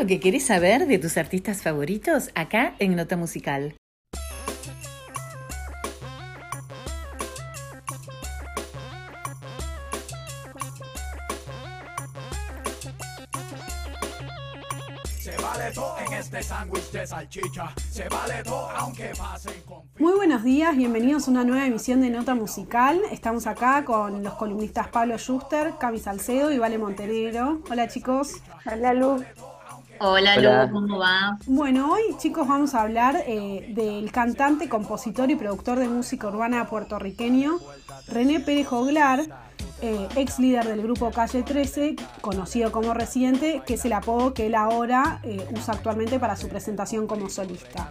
lo que querés saber de tus artistas favoritos acá en Nota Musical. este Muy buenos días, bienvenidos a una nueva emisión de Nota Musical. Estamos acá con los columnistas Pablo Schuster, Cami Salcedo y Vale Montenegro. Hola chicos. Hola Lu. Hola, Lu, ¿cómo va? Bueno, hoy chicos vamos a hablar eh, del cantante, compositor y productor de música urbana puertorriqueño René Pérez Joglar eh, ex líder del grupo Calle 13, conocido como Residente, que es el apodo que él ahora eh, usa actualmente para su presentación como solista.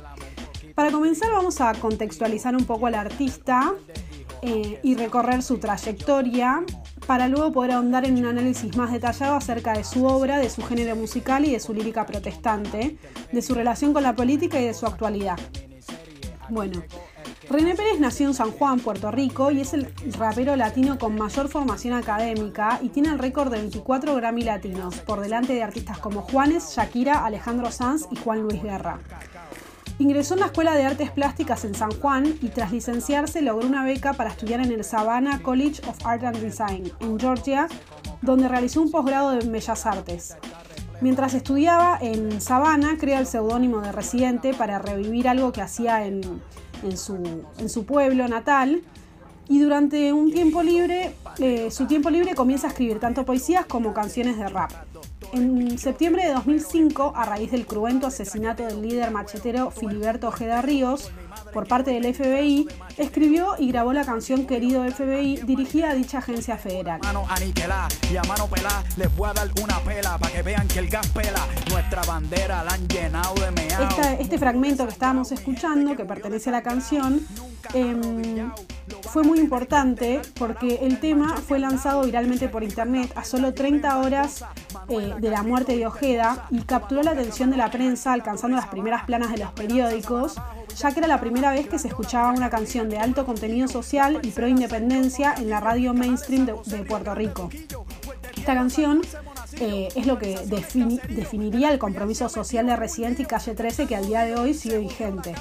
Para comenzar vamos a contextualizar un poco al artista eh, y recorrer su trayectoria para luego poder ahondar en un análisis más detallado acerca de su obra, de su género musical y de su lírica protestante, de su relación con la política y de su actualidad. Bueno, René Pérez nació en San Juan, Puerto Rico, y es el rapero latino con mayor formación académica y tiene el récord de 24 Grammy latinos, por delante de artistas como Juanes, Shakira, Alejandro Sanz y Juan Luis Guerra. Ingresó en la Escuela de Artes Plásticas en San Juan y tras licenciarse logró una beca para estudiar en el Savannah College of Art and Design en Georgia, donde realizó un posgrado en Bellas Artes. Mientras estudiaba en Savannah, crea el seudónimo de Residente para revivir algo que hacía en, su, pueblo natal y durante un tiempo libre, eh, su tiempo libre comienza a escribir tanto poesías como canciones de rap. En septiembre de 2005, a raíz del cruento asesinato del líder machetero Filiberto Ojeda Ríos por parte del FBI, escribió y grabó la canción Querido FBI dirigida a dicha agencia federal. este fragmento que estábamos escuchando, que pertenece a la canción, em, fue muy importante porque el tema fue lanzado viralmente por internet a solo 30 horas eh, de la muerte de Ojeda y capturó la atención de la prensa alcanzando las primeras planas de los periódicos, ya que era la primera vez que se escuchaba una canción de alto contenido social y pro independencia en la radio mainstream de, Puerto Rico. Esta canción eh, es lo que definiría el compromiso social de Residente y Calle 13 que al día de hoy sigue vigente.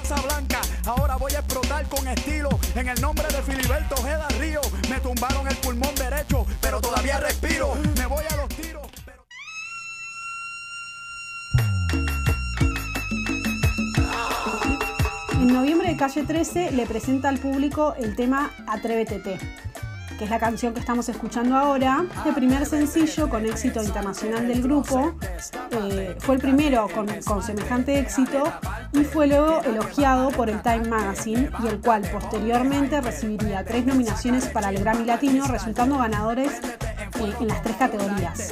En noviembre de Calle 13 le presenta al público el tema Atrévete que es la canción que estamos escuchando ahora, el primer sencillo con éxito internacional del grupo. Eh, fue el primero con, con, semejante éxito y fue luego elogiado por el Time Magazine y el cual posteriormente recibiría tres nominaciones para el Grammy Latino, resultando ganadores eh, en las tres categorías.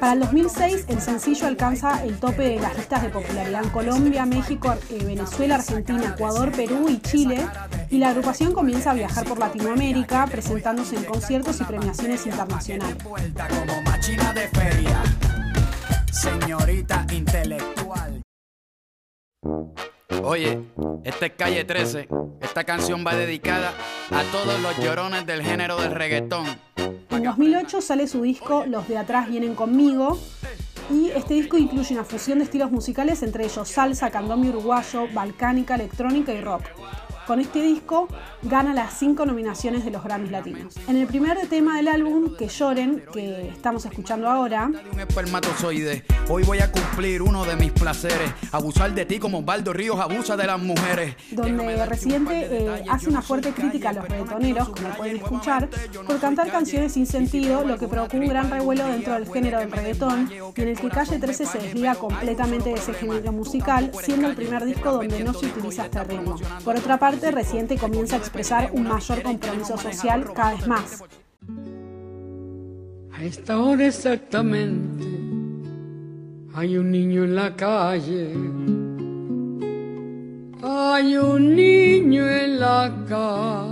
Para el 2006, el sencillo alcanza el tope de las listas de popularidad en Colombia, México, eh, Venezuela, Argentina, Ecuador, Perú y Chile, y la agrupación comienza a viajar por Latinoamérica, presentándose en conciertos y premiaciones internacionales. Señorita intelectual. Oye, esta es calle 13. Esta canción va dedicada a todos los llorones del género del reggaetón. En 2008 sale su disco Los de atrás vienen conmigo. Y este disco incluye una fusión de estilos musicales, entre ellos salsa, candombe uruguayo, balcánica, electrónica y rock. Con este disco gana las cinco nominaciones de los Grammys Latinos. En el primer tema del álbum, Que lloren, que estamos escuchando ahora, Hoy voy a cumplir uno de mis placeres, abusar de ti como Baldo Ríos abusa de las mujeres. Donde Residente eh, hace una fuerte crítica a los reggaetoneros, como pueden escuchar, por cantar canciones sin sentido, lo que provocó un gran revuelo dentro del género del reggaetón, y en el que Calle 13 se desliga completamente de ese género musical, siendo el primer disco donde no se utiliza este ritmo. Por otra parte, reciente comienza a expresar un mayor compromiso social cada vez más. A esta hora exactamente hay un niño en la calle. Hay un niño en la calle.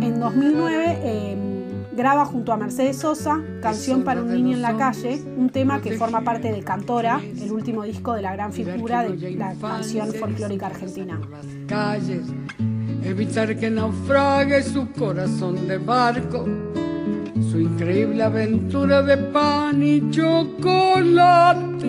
En 2009, eh, graba junto a Mercedes Sosa Canción para un niño en la calle, un tema que forma parte de Cantora, el último disco de la gran figura de la canción folclórica argentina. evitar que naufrague su corazón de barco, su increíble aventura de pan y chocolate.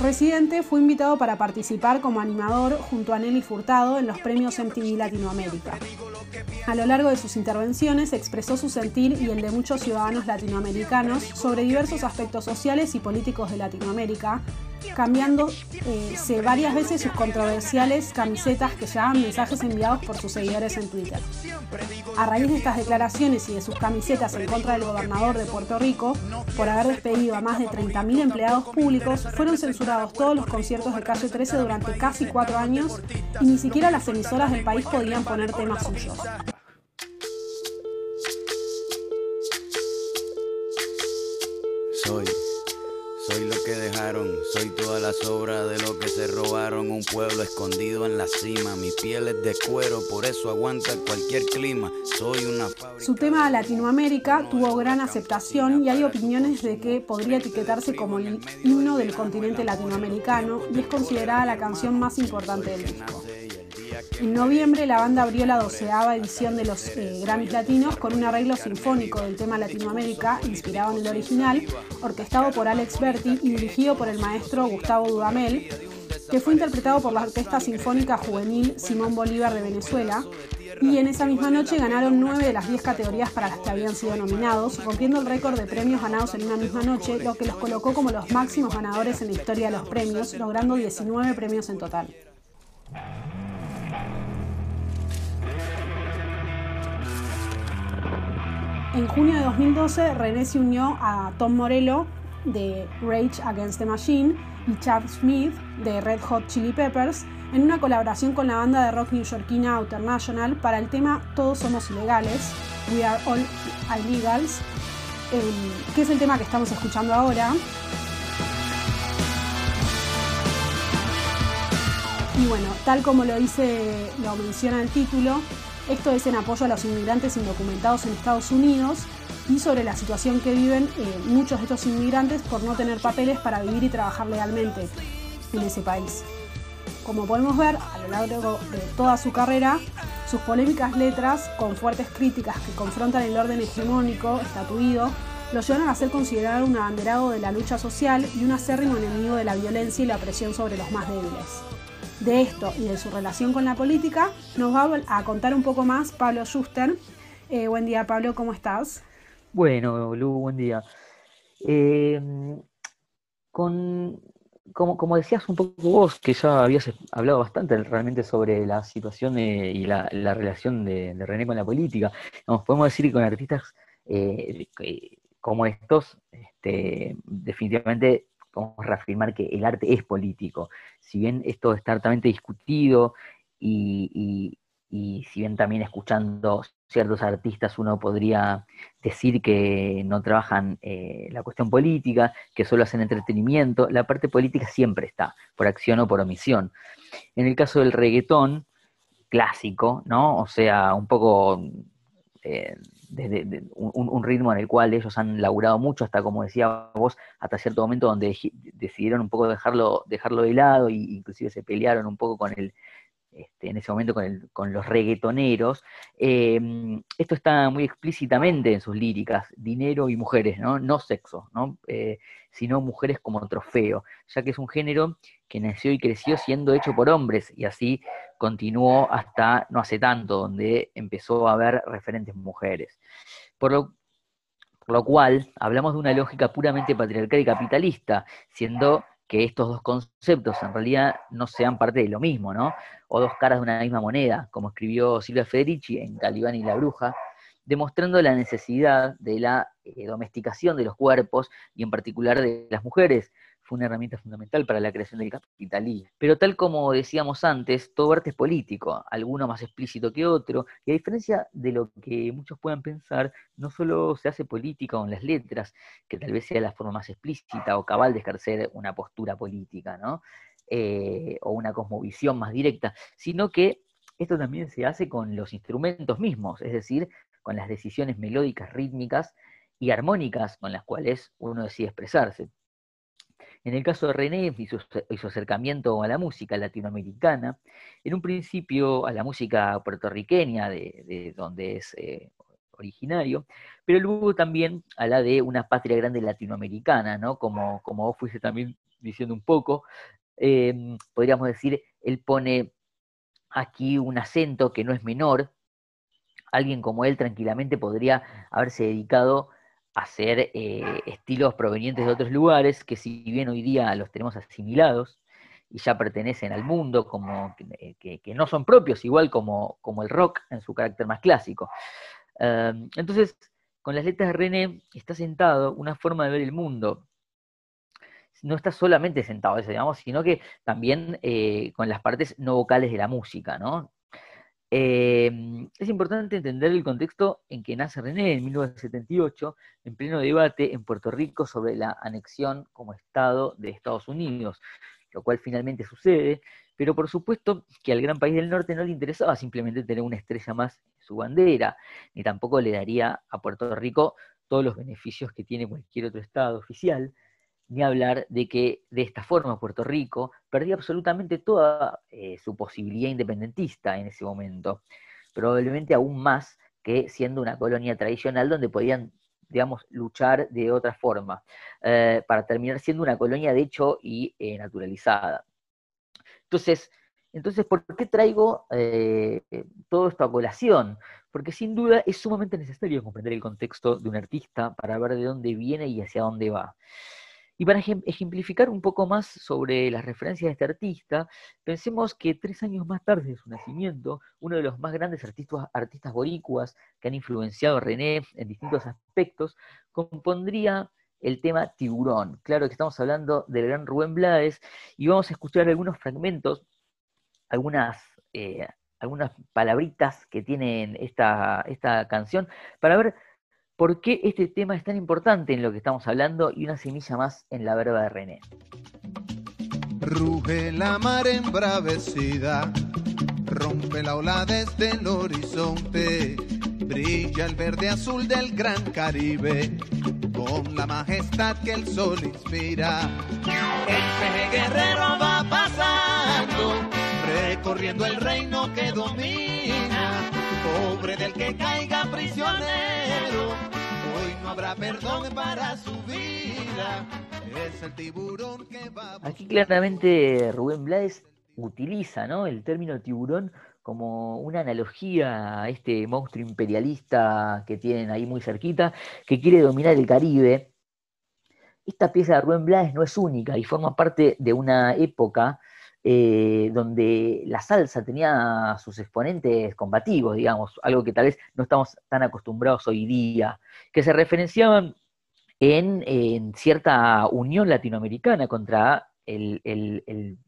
Residente fue invitado para participar como animador junto a Nelly Furtado en los premios MTV Latinoamérica. A lo largo de sus intervenciones expresó su sentir y el de muchos ciudadanos latinoamericanos sobre diversos aspectos sociales y políticos de Latinoamérica, cambiándose eh, varias veces sus controversiales camisetas que llevaban mensajes enviados por sus seguidores en Twitter. A raíz de estas declaraciones y de sus camisetas en contra del gobernador de Puerto Rico, por haber despedido a más de 30.000 empleados públicos, fueron censurados todos los conciertos de Calle 13 durante casi cuatro años y ni siquiera las emisoras del país podían poner temas suyos. Soy, soy lo que dejaron, soy toda la sobra de lo que se robaron. Un pueblo escondido en la cima, mi piel es de cuero, por eso aguanta cualquier clima. Soy una Su tema Latinoamérica tuvo gran aceptación y hay opiniones de que podría etiquetarse como el himno del continente latinoamericano y es considerada la canción más importante del disco. En noviembre la banda abrió la doceava edición de los eh, Grammys Latinos con un arreglo sinfónico del tema Latinoamérica, inspirado en el original, orquestado por Alex Berti y dirigido por el maestro Gustavo Dudamel, que fue interpretado por la Orquesta Sinfónica Juvenil Simón Bolívar de Venezuela. Y en esa misma noche ganaron nueve de las diez categorías para las que habían sido nominados, rompiendo el récord de premios ganados en una misma noche, lo que los colocó como los máximos ganadores en la historia de los premios, logrando 19 premios en total. En junio de 2012, René se unió a Tom Morello de Rage Against the Machine y Chad Smith de Red Hot Chili Peppers en una colaboración con la banda de rock newyorkina International para el tema Todos somos ilegales, We Are All Illegals, que es el tema que estamos escuchando ahora. Y bueno, tal como lo dice, lo menciona el título, esto es en apoyo a los inmigrantes indocumentados en Estados Unidos y sobre la situación que viven eh, muchos de estos inmigrantes por no tener papeles para vivir y trabajar legalmente en ese país. Como podemos ver, a lo largo de toda su carrera, sus polémicas letras, con fuertes críticas que confrontan el orden hegemónico estatuido, lo llevan a ser considerado un abanderado de la lucha social y un acérrimo enemigo de la violencia y la presión sobre los más débiles de esto y de su relación con la política, nos va a contar un poco más Pablo Schuster. Eh, buen día, Pablo, ¿cómo estás? Bueno, Lu, buen día. Eh, con, como, decías un poco vos, que ya habías hablado bastante realmente sobre la situación y la, relación de, René con la política, podemos decir que con artistas eh, como estos, este, definitivamente podemos reafirmar que el arte es político. Si bien esto está altamente discutido y, si bien también escuchando ciertos artistas uno podría decir que no trabajan eh, la cuestión política, que solo hacen entretenimiento, la parte política siempre está, por acción o por omisión. En el caso del reggaetón clásico, ¿no? O sea, un poco eh, desde un, ritmo en el cual ellos han laburado mucho, hasta como decía vos, hasta cierto momento donde decidieron un poco dejarlo, dejarlo de lado e inclusive se pelearon un poco con el, este, en ese momento con, los reggaetoneros. Eh, esto está muy explícitamente en sus líricas, dinero y mujeres, no, no sexo, ¿no? Eh, sino mujeres como trofeo, ya que es un género que nació y creció siendo hecho por hombres y así continuó hasta no hace tanto, donde empezó a haber referentes mujeres. Por lo cual, hablamos de una lógica puramente patriarcal y capitalista, siendo que estos dos conceptos en realidad no sean parte de lo mismo, ¿no? O dos caras de una misma moneda, como escribió Silvia Federici en Calibán y la Bruja, demostrando la necesidad de la eh, domesticación de los cuerpos y en particular de las mujeres, fue una herramienta fundamental para la creación del capitalismo. Pero tal como decíamos antes, todo arte es político, alguno más explícito que otro, y a diferencia de lo que muchos puedan pensar, no solo se hace política con las letras, que tal vez sea la forma más explícita o cabal de ejercer una postura política, ¿no? Eh, o una cosmovisión más directa, sino que esto también se hace con los instrumentos mismos, es decir, con las decisiones melódicas, rítmicas y armónicas con las cuales uno decide expresarse. En el caso de René y su, acercamiento a la música latinoamericana, en un principio a la música puertorriqueña, de, donde es eh, originario, pero luego también a la de una patria grande latinoamericana, ¿no? Como, como vos fuiste también diciendo un poco, em, podríamos decir, él pone aquí un acento que no es menor. Alguien como él tranquilamente podría haberse dedicado hacer eh, estilos provenientes de otros lugares que si bien hoy día los tenemos asimilados y ya pertenecen al mundo, como que, no son propios, igual como, como, el rock en su carácter más clásico. Em, entonces, con las letras de René está sentado una forma de ver el mundo. No está solamente sentado, digamos, sino que también eh, con las partes no vocales de la música, ¿no? Em, es importante entender el contexto en que nace René en 1978, en pleno debate en Puerto Rico sobre la anexión como Estado de Estados Unidos, lo cual finalmente sucede, pero por supuesto que al gran país del norte no le interesaba simplemente tener una estrella más en su bandera, ni tampoco le daría a Puerto Rico todos los beneficios que tiene cualquier otro Estado oficial, ni hablar de que de esta forma Puerto Rico perdía absolutamente toda eh, su posibilidad independentista en ese momento, probablemente aún más que siendo una colonia tradicional donde podían, digamos, luchar de otra forma, eh, para terminar siendo una colonia de hecho y eh, naturalizada. Entonces, entonces, ¿por qué traigo todo esto a colación? Porque sin duda es sumamente necesario comprender el contexto de un artista para ver de dónde viene y hacia dónde va. Y para ejemplificar un poco más sobre las referencias de este artista, pensemos que tres años más tarde de su nacimiento, uno de los más grandes artistas, artistas boricuas que han influenciado a René en distintos aspectos, compondría el tema Tiburón. Claro que estamos hablando del gran Rubén Blades y vamos a escuchar algunos fragmentos, algunas, eh, algunas palabritas que tienen esta, esta canción para ver por qué este tema es tan importante en lo que estamos hablando y una semilla más en la verba de René. Ruge la mar embravecida, rompe la ola desde el horizonte, brilla el verde azul del gran Caribe, con la majestad que el sol inspira. El guerrero va pasando, recorriendo el reino que domina, pobre del que caiga prisionero habrá perdón para su vida. Es el tiburón que va Aquí claramente Rubén Blades utiliza ¿no? el término tiburón como una analogía a este monstruo imperialista que tienen ahí muy cerquita, que quiere dominar el Caribe. Esta pieza de Rubén Blades no es única y forma parte de una época eh, donde la salsa tenía sus exponentes combativos, digamos, algo que tal vez no estamos tan acostumbrados hoy día, que se referenciaban en, cierta unión latinoamericana contra el, el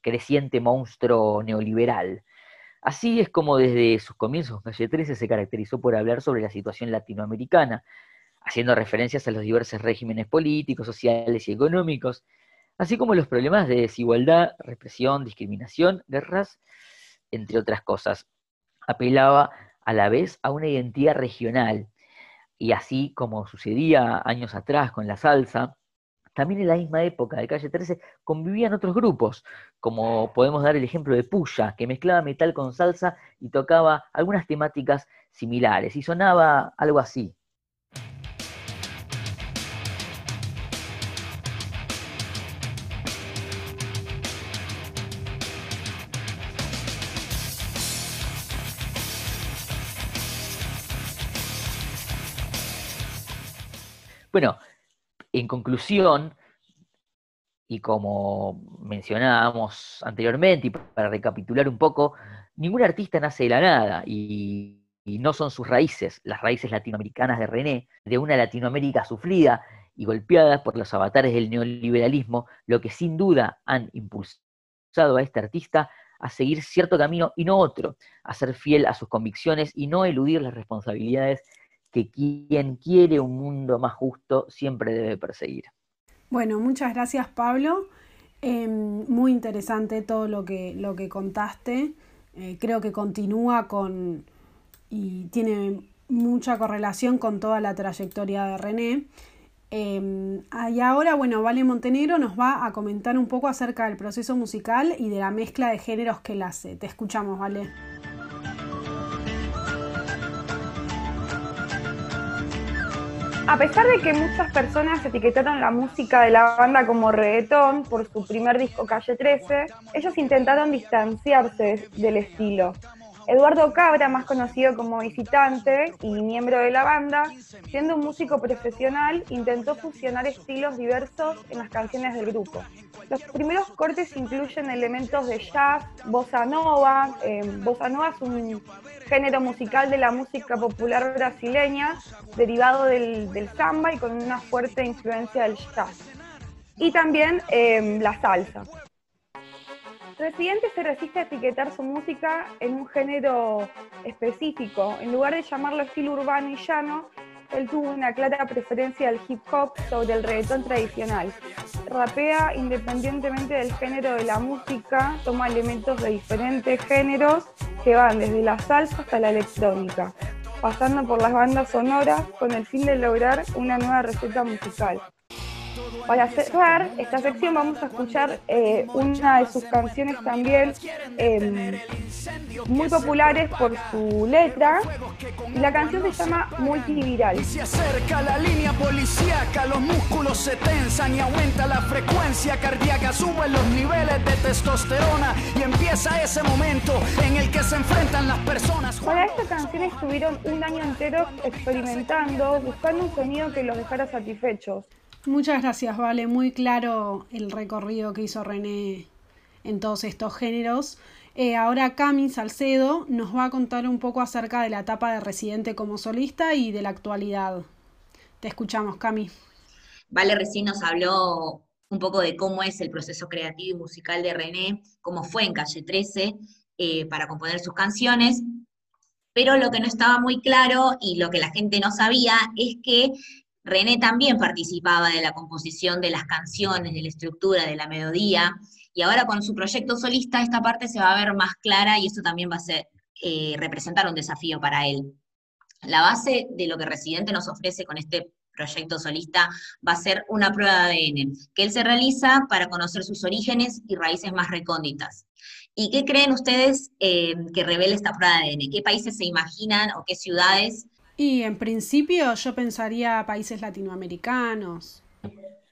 creciente monstruo neoliberal. Así es como desde sus comienzos Calle 13 se caracterizó por hablar sobre la situación latinoamericana, haciendo referencias a los diversos regímenes políticos, sociales y económicos así como los problemas de desigualdad, represión, discriminación, guerras, entre otras cosas. Apelaba a la vez a una identidad regional, y así como sucedía años atrás con la salsa, también en la misma época de Calle 13 convivían otros grupos, como podemos dar el ejemplo de Puya, que mezclaba metal con salsa y tocaba algunas temáticas similares, y sonaba algo así. Bueno, en conclusión, y como mencionábamos anteriormente, y para recapitular un poco, ningún artista nace de la nada y, no son sus raíces, las raíces latinoamericanas de René, de una Latinoamérica sufrida y golpeada por los avatares del neoliberalismo, lo que sin duda han impulsado a este artista a seguir cierto camino y no otro, a ser fiel a sus convicciones y no eludir las responsabilidades que quien quiere un mundo más justo siempre debe perseguir. Bueno, muchas gracias Pablo. Em, muy interesante todo lo que, lo que contaste. Eh, creo que continúa con y tiene mucha correlación con toda la trayectoria de René. Em, y ahora, bueno, Vale Montenegro nos va a comentar un poco acerca del proceso musical y de la mezcla de géneros que él hace. Te escuchamos, Vale. A pesar de que muchas personas etiquetaron la música de la banda como reggaetón por su primer disco Calle 13, ellos intentaron distanciarse del estilo. Eduardo Cabra, más conocido como visitante y miembro de la banda, siendo un músico profesional, intentó fusionar estilos diversos en las canciones del grupo. Los primeros cortes incluyen elementos de jazz, bossa nova. Eh, bossa nova es un género musical de la música popular brasileña, derivado del, samba y con una fuerte influencia del jazz. Y también eh, la salsa. Residente se resiste a etiquetar su música en un género específico. En lugar de llamarlo estilo urbano y llano, él tuvo una clara preferencia al hip hop sobre el reggaetón tradicional. Rapea independientemente del género de la música, toma elementos de diferentes géneros que van desde la salsa hasta la electrónica, pasando por las bandas sonoras con el fin de lograr una nueva receta musical. Para cerrar esta sección vamos a escuchar eh, una de sus canciones también em, muy populares por su letra. La canción se llama Multiviral. Se acerca la línea policíaca, los músculos se tensan y aumenta la frecuencia cardíaca, suben los niveles de testosterona y empieza ese momento en el que se enfrentan las personas. Para esta canción estuvieron un año entero experimentando, buscando un sonido que los dejara satisfechos. Muchas gracias, Vale. Muy claro el recorrido que hizo René en todos estos géneros. Eh, ahora Cami Salcedo nos va a contar un poco acerca de la etapa de residente como solista y de la actualidad. Te escuchamos, Cami. Vale recién nos habló un poco de cómo es el proceso creativo y musical de René, cómo fue en Calle 13 eh, para componer sus canciones, pero lo que no estaba muy claro y lo que la gente no sabía es que René también participaba de la composición de las canciones, de la estructura, de la melodía, y ahora con su proyecto solista esta parte se va a ver más clara y eso también va a ser, eh, representar un desafío para él. La base de lo que Residente nos ofrece con este proyecto solista va a ser una prueba de ADN, que él se realiza para conocer sus orígenes y raíces más recónditas. ¿Y qué creen ustedes eh, que revela esta prueba de ADN? ¿Qué países se imaginan o qué ciudades y en principio yo pensaría países latinoamericanos.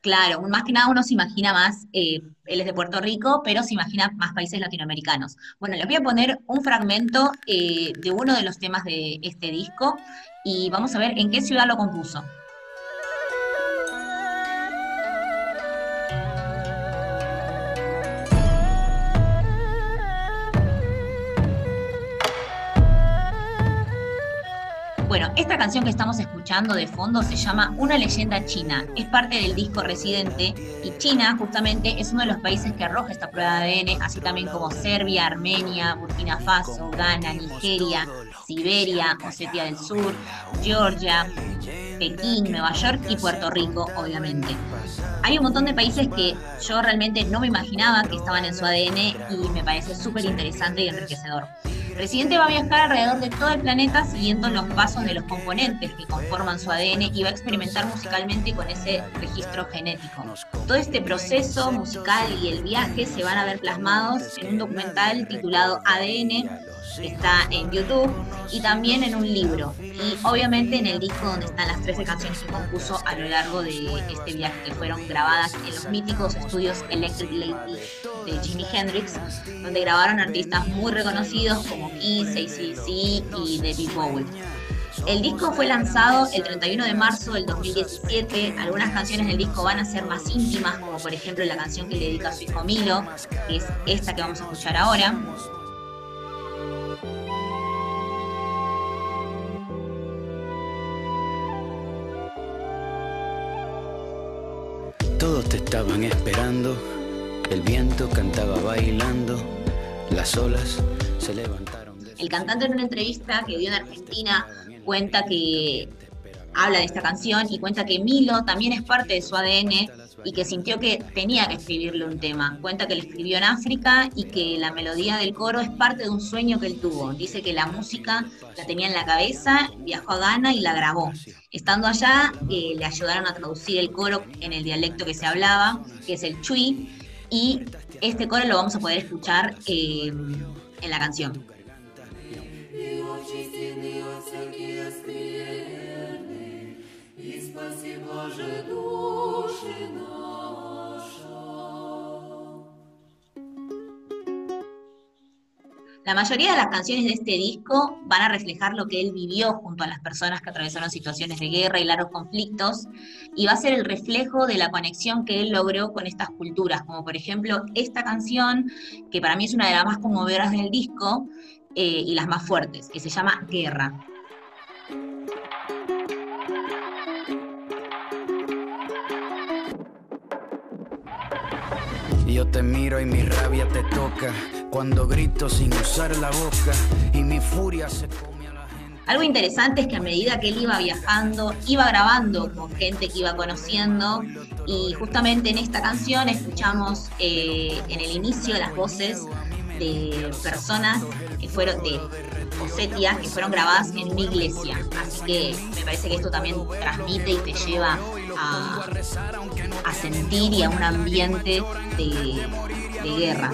Claro, más que nada uno se imagina más, eh, él es de Puerto Rico, pero se imagina más países latinoamericanos. Bueno, les voy a poner un fragmento eh, de uno de los temas de este disco y vamos a ver en qué ciudad lo compuso. Bueno, esta canción que estamos escuchando de fondo se llama Una leyenda china. Es parte del disco Residente y China justamente es uno de los países que arroja esta prueba de ADN, así también como Serbia, Armenia, Burkina Faso, Ghana, Nigeria, Siberia, Osetia del Sur, Georgia, Pekín, Nueva York y Puerto Rico, obviamente. Hay un montón de países que yo realmente no me imaginaba que estaban en su ADN y me parece súper interesante y enriquecedor. Residente va a viajar alrededor de todo el planeta siguiendo los pasos de los componentes que conforman su ADN y va a experimentar musicalmente con ese registro genético. Todo este proceso musical y el viaje se van a ver plasmados en un documental titulado ADN, que está en YouTube, y también en un libro. Y obviamente en el disco donde están las 13 canciones que compuso a lo largo de este viaje, que fueron grabadas en los míticos estudios Electric Lady de Jimi Hendrix, donde grabaron artistas muy reconocidos como Kiss, ACDC y David Bowie. El disco fue lanzado el 31 de marzo del 2017. Algunas canciones del disco van a ser más íntimas, como por ejemplo la canción que le dedica a su hijo Milo, que es esta que vamos a escuchar ahora. Te estaban esperando, el viento cantaba bailando, las olas se levantaron. El cantante en una entrevista que dio en Argentina cuenta que habla de esta canción y cuenta que Milo también es parte de su ADN y que sintió que tenía que escribirle un tema. Cuenta que lo escribió en África y que la melodía del coro es parte de un sueño que él tuvo. Dice que la música la tenía en la cabeza, viajó a Ghana y la grabó. Estando allá, eh, le ayudaron a traducir el coro en el dialecto que se hablaba, que es el chui, y este coro lo vamos a poder escuchar eh, en la canción. La mayoría de las canciones de este disco van a reflejar lo que él vivió junto a las personas que atravesaron situaciones de guerra y largos conflictos, y va a ser el reflejo de la conexión que él logró con estas culturas, como por ejemplo esta canción, que para mí es una de las más conmovedoras del disco eh, y las más fuertes, que se llama Guerra. Yo te miro y mi rabia te toca cuando grito sin usar la boca y mi furia se come a la gente. Algo interesante es que a medida que él iba viajando, iba grabando con gente que iba conociendo y justamente en esta canción escuchamos eh, en el inicio las voces de personas que fueron de Osetia que fueron grabadas en una iglesia. Así que me parece que esto también transmite y te lleva a, a sentir y a un ambiente de, de guerra.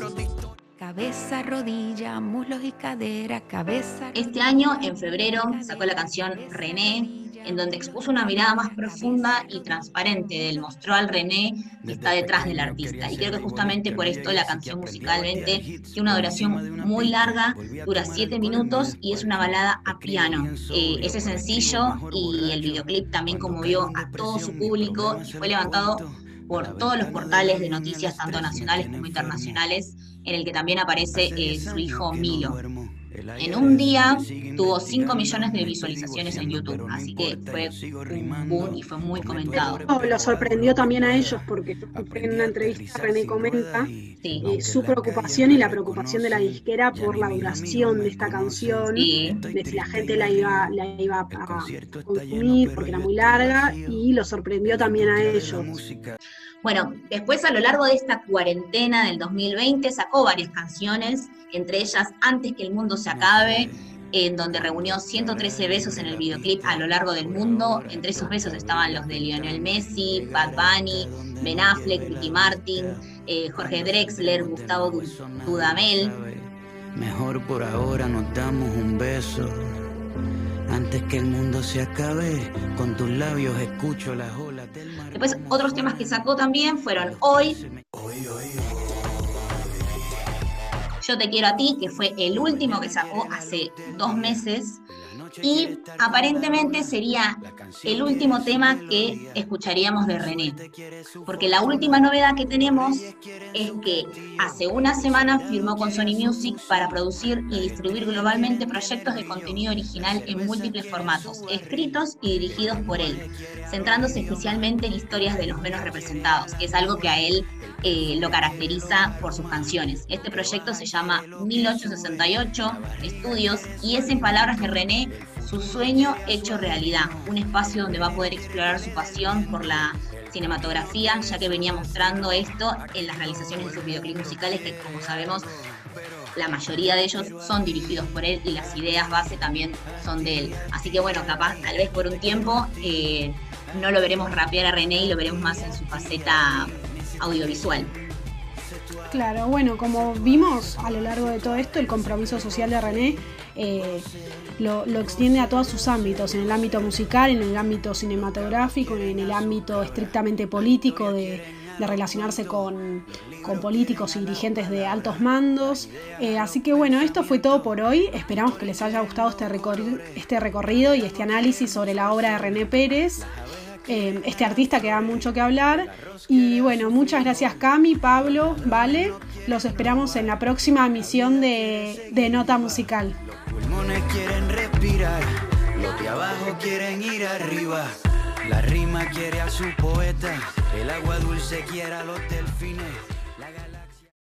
Cabeza, rodilla, muslos y cadera, cabeza. Este año, en febrero, sacó la canción René, en donde expuso una mirada más profunda y transparente de él. Mostró al René que está detrás del artista. Y creo que justamente por esto la canción musicalmente tiene una duración muy larga, dura siete minutos y es una balada a piano. Eh, ese sencillo y el videoclip también conmovió a todo su público y fue levantado por todos los portales de noticias, tanto nacionales como internacionales, en el que también aparece eh, su hijo Milo. En un día tuvo 5 millones de visualizaciones en YouTube, así que fue un boom y fue muy comentado. Lo sorprendió también a ellos porque en una entrevista René comenta eh, su preocupación y la preocupación de la disquera por la duración de esta canción, de si la gente la iba, la iba a consumir porque era muy larga y lo sorprendió también a ellos. Bueno, después a lo largo de esta cuarentena del 2020 sacó varias canciones, entre ellas Antes que el mundo se acabe, en donde reunió 113 besos en el videoclip a lo largo del mundo. Entre esos besos estaban los de Lionel Messi, Bad Bunny, Ben Affleck, Ricky Martin, eh, Jorge Drexler, Gustavo Dudamel. Mejor por ahora nos damos un beso. Antes que el mundo se acabe, con tus labios escucho las olas del mar. Después otros temas que sacó también fueron Hoy, Yo te quiero a ti, que fue el último que sacó hace dos meses. Y aparentemente sería el último tema que escucharíamos de René. Porque la última novedad que tenemos es que hace una semana firmó con Sony Music para producir y distribuir globalmente proyectos de contenido original en múltiples formatos, escritos y dirigidos por él, centrándose especialmente en historias de los menos representados, que es algo que a él eh, lo caracteriza por sus canciones. Este proyecto se llama 1868 Estudios y es en palabras de René su sueño hecho realidad, un espacio donde va a poder explorar su pasión por la cinematografía, ya que venía mostrando esto en las realizaciones de sus videoclips musicales, que como sabemos, la mayoría de ellos son dirigidos por él y las ideas base también son de él. Así que bueno, capaz, tal vez por un tiempo, eh, no lo veremos rapear a René y lo veremos más en su faceta audiovisual. Claro, bueno, como vimos a lo largo de todo esto, el compromiso social de René eh, lo, extiende a todos sus ámbitos, en el ámbito musical, en el ámbito cinematográfico, en el ámbito estrictamente político de, relacionarse con, políticos y dirigentes de altos mandos. Eh, así que bueno, esto fue todo por hoy. Esperamos que les haya gustado este, este recorrido y este análisis sobre la obra de René Pérez. Eh, este artista que da mucho que hablar. Y bueno, muchas gracias Cami, Pablo, Vale. Los esperamos en la próxima emisión de, de Nota Musical. Los pulmones quieren respirar, los de abajo quieren ir arriba. La rima quiere a su poeta, el agua dulce quiere a los delfines.